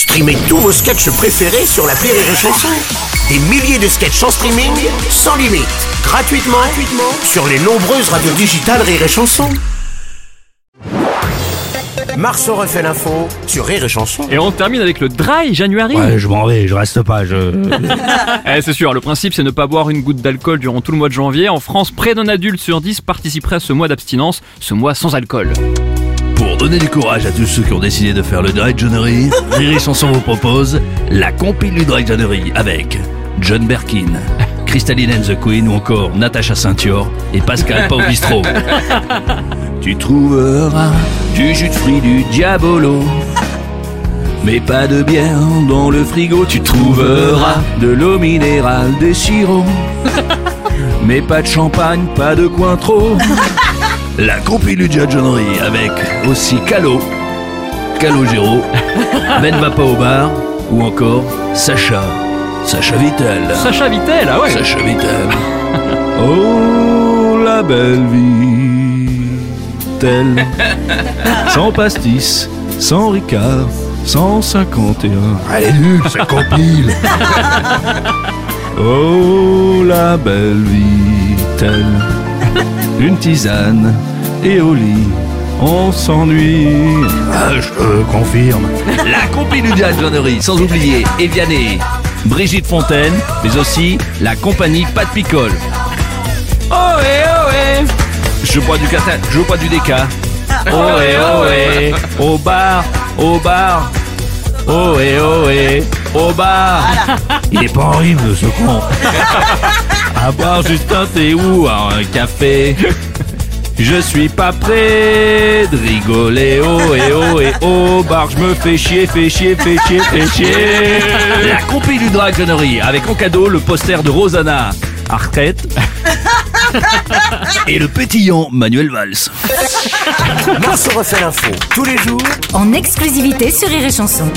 Streamez tous vos sketchs préférés sur la Rire et Chanson. Des milliers de sketchs en streaming, sans limite, gratuitement, gratuitement sur les nombreuses radios digitales Rire et Chanson. Marceau refait l'info sur Rire et Chanson. Et on termine avec le dry January. Ouais, je m'en vais, je reste pas, je... Eh, c'est sûr, le principe c'est ne pas boire une goutte d'alcool durant tout le mois de janvier. En France, près d'un adulte sur 10 participerait à ce mois d'abstinence, ce mois sans alcool. Pour donner du courage à tous ceux qui ont décidé de faire le Dry January, Riri Chanson vous propose la compile du Dry January avec John Berkin, Crystalline and the Queen ou encore Natacha Saint-Yor et Pascal Paubistro. tu trouveras du jus de fruits, du diabolo. Mais pas de bière dans le frigo, tu trouveras de l'eau minérale, des sirops. Mais pas de champagne, pas de Cointreau. La compil du January avec aussi Calo, Calogero, Ben va pas au bar ou encore Sacha, Sacha Vittel. Sacha Vittel, ah ouais Sacha Vittel. Oh, la belle vie, telle. Sans pastis, sans Ricard, 151. Allez, nulle, ça compile. Oh, la belle vie, telle. Une tisane et au lit, on s'ennuie. Ah, je confirme. La compil du January, sans oublier Eviané, Brigitte Fontaine, mais aussi la compagnie Pat Picole. Oh eh oh eh Je bois du cata, je bois du déca. Oh eh oh eh Au bar, au bar. Oh eh oh eh Au bar. Il est pas en rime ce con. À boire juste un thé ou un café. Je suis pas prêt de rigoler, oh et oh et oh, bar, je me fais chier, fais chier, fais chier, fais chier. La compil du Dragonnerie avec en cadeau le poster de Rosanna Arquette et le pétillant Manuel Valls. Marceau refait l'info tous les jours en exclusivité sur Rire et Chanson.